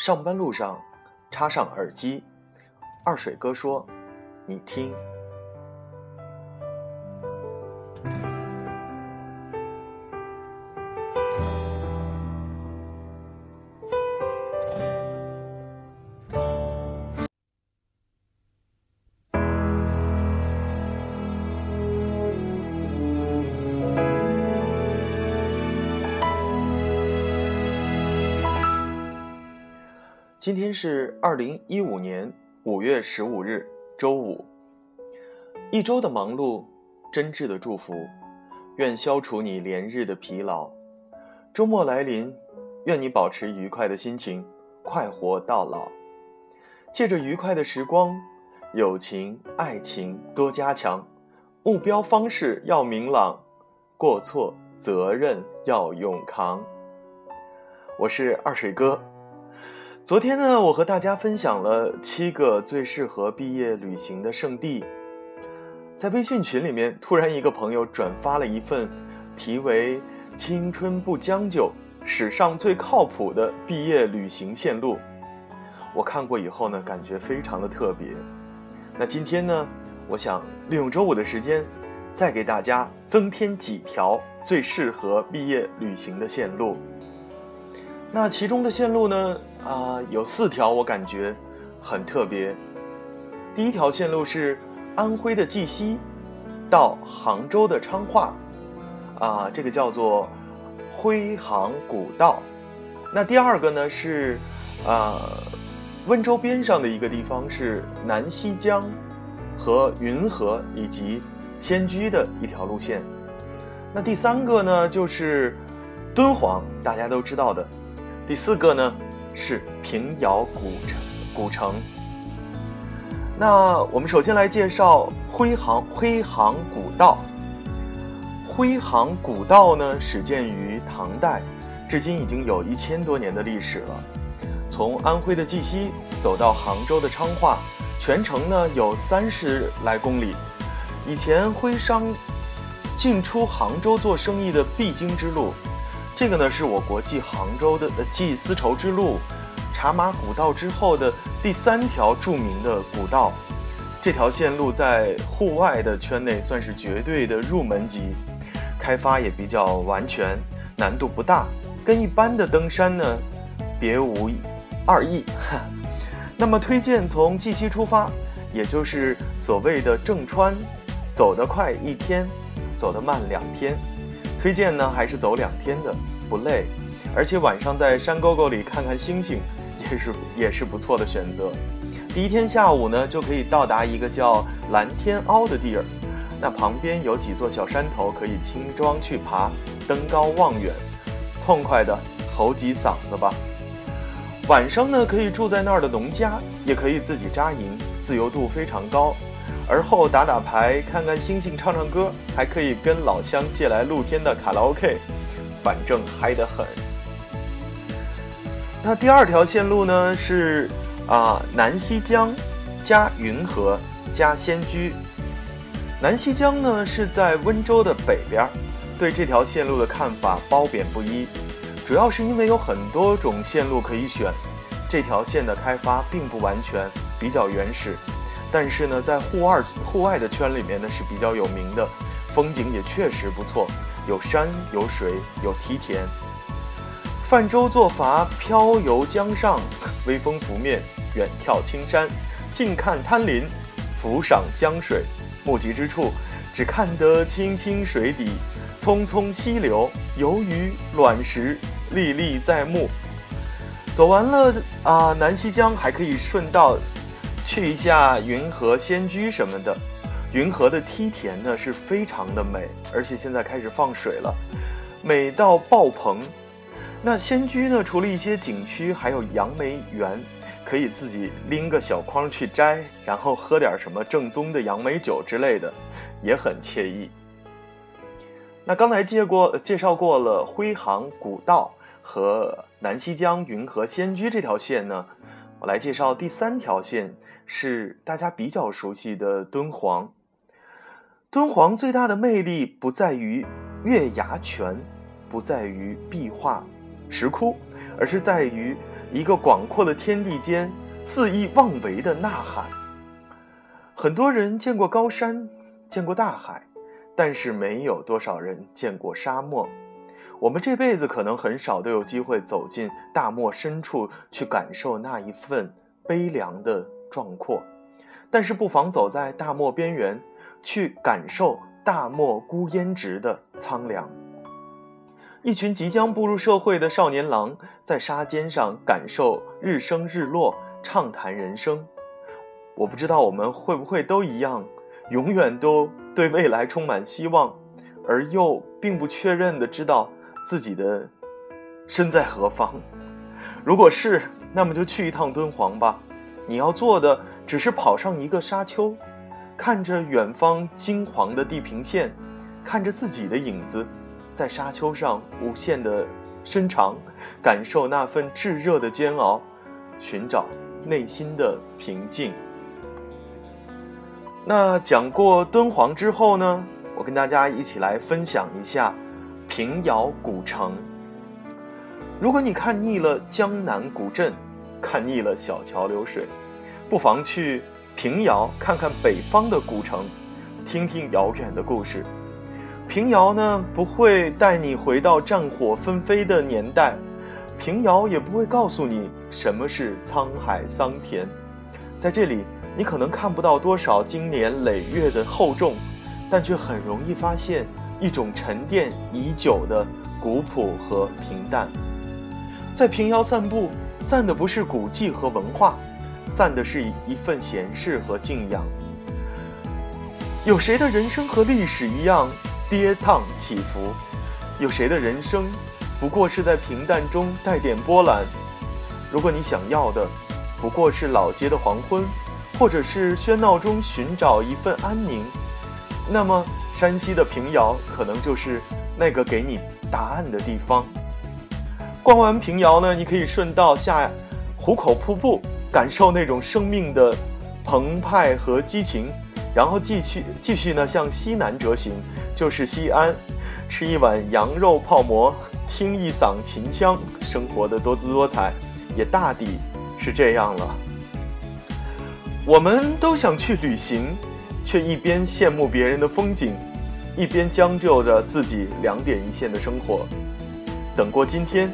上班路上，插上耳机，二水哥说：“你听。”今天是二零一五年五月十五日，周五。一周的忙碌，真挚的祝福，愿消除你连日的疲劳。周末来临，愿你保持愉快的心情，快活到老。借着愉快的时光，友情、爱情多加强，目标方式要明朗，过错责任要勇扛。我是二水哥。昨天呢，我和大家分享了七个最适合毕业旅行的圣地。在微信群里面，突然一个朋友转发了一份题为《青春不将就，史上最靠谱的毕业旅行线路》。我看过以后呢，感觉非常的特别。那今天呢，我想利用周五的时间，再给大家增添几条最适合毕业旅行的线路。那其中的线路呢？啊，有四条我感觉很特别。第一条线路是安徽的绩溪到杭州的昌化，啊，这个叫做徽杭古道。那第二个呢是啊，温州边上的一个地方是南溪江和云河以及仙居的一条路线。那第三个呢就是敦煌，大家都知道的。第四个呢？是平遥古城，古城。那我们首先来介绍徽杭徽杭古道。徽杭古道呢，始建于唐代，至今已经有一千多年的历史了。从安徽的绩溪走到杭州的昌化，全程呢有三十来公里。以前徽商进出杭州做生意的必经之路。这个呢是我国继杭州的继丝绸之路、茶马古道之后的第三条著名的古道。这条线路在户外的圈内算是绝对的入门级，开发也比较完全，难度不大，跟一般的登山呢别无二异。那么推荐从绩溪出发，也就是所谓的正川，走得快一天，走得慢两天。推荐呢还是走两天的。不累，而且晚上在山沟沟里看看星星，也是也是不错的选择。第一天下午呢，就可以到达一个叫蓝天凹的地儿，那旁边有几座小山头，可以轻装去爬，登高望远，痛快的吼几嗓子吧。晚上呢，可以住在那儿的农家，也可以自己扎营，自由度非常高。而后打打牌，看看星星，唱唱歌，还可以跟老乡借来露天的卡拉 OK。反正嗨得很。那第二条线路呢是啊南溪江加云河加仙居。南溪江呢是在温州的北边，对这条线路的看法褒贬不一，主要是因为有很多种线路可以选，这条线的开发并不完全，比较原始，但是呢在户外户外的圈里面呢是比较有名的，风景也确实不错。有山有水有梯田，泛舟作筏漂游江上，微风拂面远眺青山，近看滩林，俯赏江水，目及之处只看得清清水底，匆匆溪流，游鱼卵石历历在目。走完了啊，南溪江还可以顺道去一下云和仙居什么的。云和的梯田呢是非常的美，而且现在开始放水了，美到爆棚。那仙居呢，除了一些景区，还有杨梅园，可以自己拎个小筐去摘，然后喝点什么正宗的杨梅酒之类的，也很惬意。那刚才介过介绍过了徽杭古道和南溪江云和仙居这条线呢，我来介绍第三条线，是大家比较熟悉的敦煌。敦煌最大的魅力不在于月牙泉，不在于壁画，石窟，而是在于一个广阔的天地间肆意妄为的呐喊。很多人见过高山，见过大海，但是没有多少人见过沙漠。我们这辈子可能很少都有机会走进大漠深处去感受那一份悲凉的壮阔，但是不妨走在大漠边缘，去感受大漠孤烟直的苍凉。一群即将步入社会的少年郎在沙尖上感受日升日落，畅谈人生。我不知道我们会不会都一样，永远都对未来充满希望，而又并不确认的知道。自己的身在何方？如果是，那么就去一趟敦煌吧。你要做的只是跑上一个沙丘，看着远方金黄的地平线，看着自己的影子在沙丘上无限的伸长，感受那份炙热的煎熬，寻找内心的平静。那讲过敦煌之后呢？我跟大家一起来分享一下。平遥古城。如果你看腻了江南古镇，看腻了小桥流水，不妨去平遥看看北方的古城，听听遥远的故事。平遥呢，不会带你回到战火纷飞的年代，平遥也不会告诉你什么是沧海桑田。在这里，你可能看不到多少经年累月的厚重，但却很容易发现。一种沉淀已久的古朴和平淡，在平遥散步，散的不是古迹和文化，散的是一份闲适和静养。有谁的人生和历史一样跌宕起伏？有谁的人生不过是在平淡中带点波澜？如果你想要的不过是老街的黄昏，或者是喧闹中寻找一份安宁，那么。山西的平遥可能就是那个给你答案的地方。逛完平遥呢，你可以顺道下壶口瀑布，感受那种生命的澎湃和激情，然后继续继续呢向西南折行，就是西安，吃一碗羊肉泡馍，听一嗓秦腔，生活的多姿多彩，也大抵是这样了。我们都想去旅行，却一边羡慕别人的风景。一边将就着自己两点一线的生活，等过今天，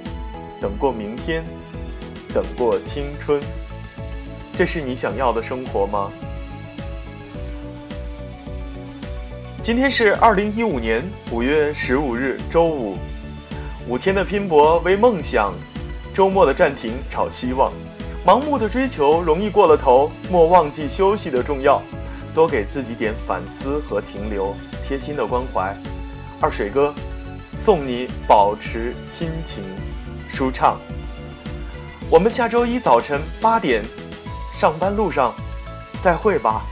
等过明天，等过青春，这是你想要的生活吗？今天是二零一五年五月十五日，周五，五天的拼搏为梦想，周末的暂停找希望，盲目的追求容易过了头，莫忘记休息的重要，多给自己点反思和停留。贴心的关怀，二水哥，送你保持心情舒畅。我们下周一早晨八点，上班路上再会吧。